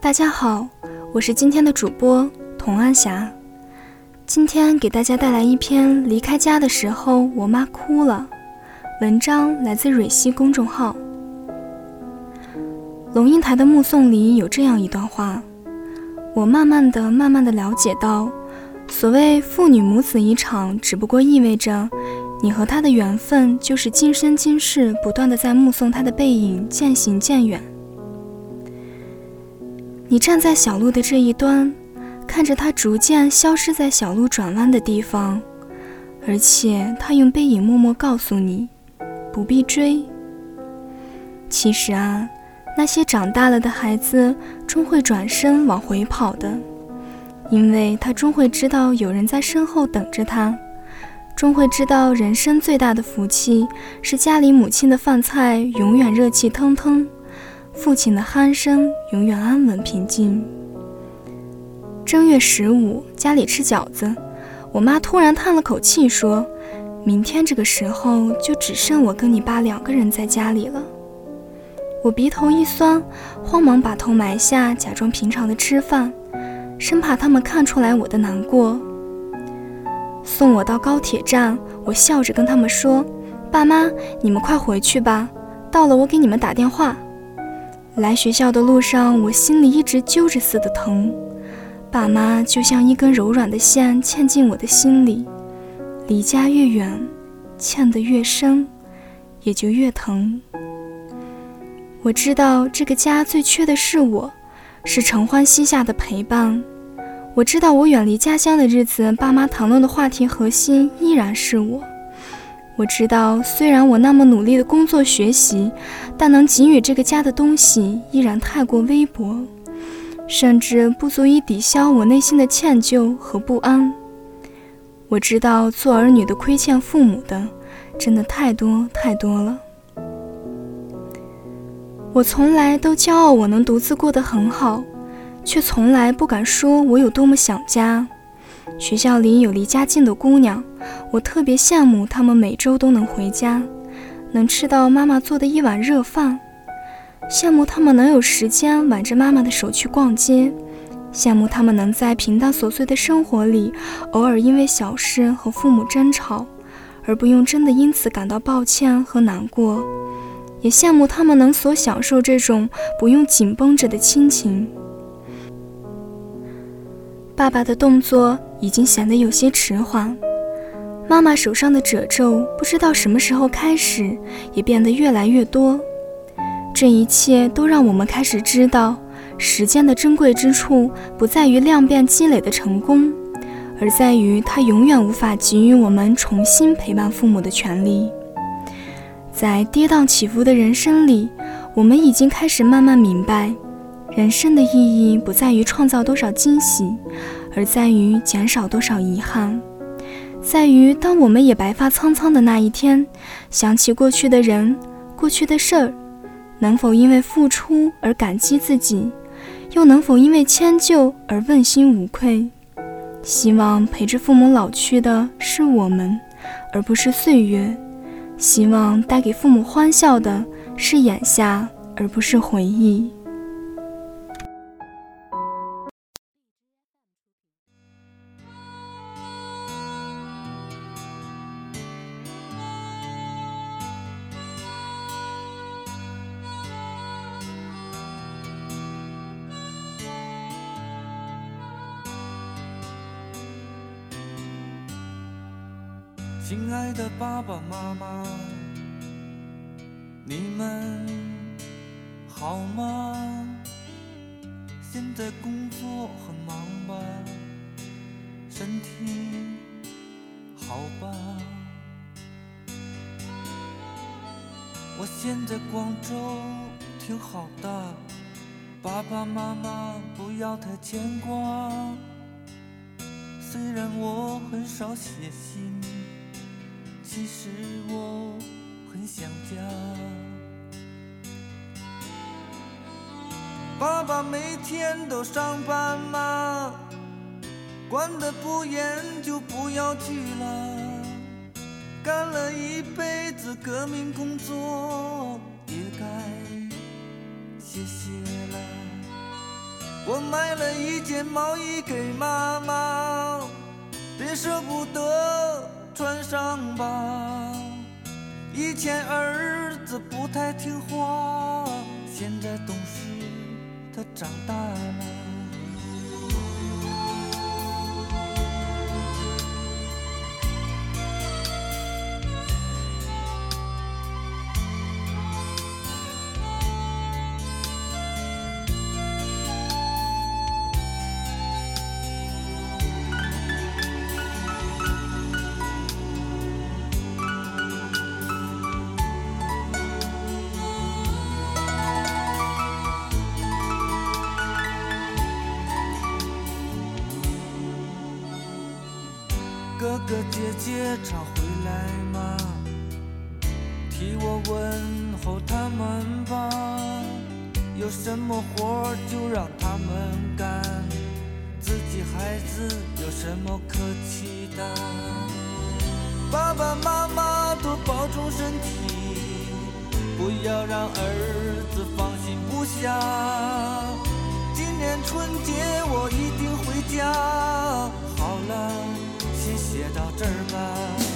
大家好，我是今天的主播童安霞。今天给大家带来一篇离开家的时候，我妈哭了。文章来自蕊希公众号。龙应台的目送里有这样一段话：我慢慢的、慢慢的了解到，所谓父女母子一场，只不过意味着你和他的缘分，就是今生今世不断的在目送他的背影渐行渐远。你站在小路的这一端，看着他逐渐消失在小路转弯的地方，而且他用背影默默告诉你，不必追。其实啊，那些长大了的孩子终会转身往回跑的，因为他终会知道有人在身后等着他，终会知道人生最大的福气是家里母亲的饭菜永远热气腾腾。父亲的鼾声永远安稳平静。正月十五，家里吃饺子，我妈突然叹了口气，说：“明天这个时候就只剩我跟你爸两个人在家里了。”我鼻头一酸，慌忙把头埋下，假装平常的吃饭，生怕他们看出来我的难过。送我到高铁站，我笑着跟他们说：“爸妈，你们快回去吧，到了我给你们打电话。”来学校的路上，我心里一直揪着似的疼。爸妈就像一根柔软的线，嵌进我的心里。离家越远，嵌得越深，也就越疼。我知道这个家最缺的是我，是承欢膝下的陪伴。我知道我远离家乡的日子，爸妈谈论的话题核心依然是我。我知道，虽然我那么努力的工作学习，但能给予这个家的东西依然太过微薄，甚至不足以抵消我内心的歉疚和不安。我知道，做儿女的亏欠父母的，真的太多太多了。我从来都骄傲我能独自过得很好，却从来不敢说我有多么想家。学校里有离家近的姑娘，我特别羡慕她们每周都能回家，能吃到妈妈做的一碗热饭；羡慕她们能有时间挽着妈妈的手去逛街；羡慕她们能在平淡琐碎的生活里，偶尔因为小事和父母争吵，而不用真的因此感到抱歉和难过；也羡慕她们能所享受这种不用紧绷着的亲情。爸爸的动作已经显得有些迟缓，妈妈手上的褶皱不知道什么时候开始也变得越来越多。这一切都让我们开始知道，时间的珍贵之处不在于量变积累的成功，而在于它永远无法给予我们重新陪伴父母的权利。在跌宕起伏的人生里，我们已经开始慢慢明白。人生的意义不在于创造多少惊喜，而在于减少多少遗憾。在于当我们也白发苍苍的那一天，想起过去的人、过去的事儿，能否因为付出而感激自己，又能否因为迁就而问心无愧？希望陪着父母老去的是我们，而不是岁月；希望带给父母欢笑的是眼下，而不是回忆。亲爱的爸爸妈妈，你们好吗？现在工作很忙吧？身体好吧？我现在广州挺好的，爸爸妈妈不要太牵挂。虽然我很少写信。其实我很想家，爸爸每天都上班吗？管得不严就不要去了。干了一辈子革命工作，也该。歇歇了。我买了一件毛衣给妈妈，别舍不得穿上吧。以前儿子不太听话，现在懂事，他长大了。哥哥姐姐常回来吗？替我问候他们吧。有什么活就让他们干，自己孩子有什么可气的？爸爸妈妈多保重身体，不要让儿子放心不下。今年春节我一定回家。好了。到这儿吧。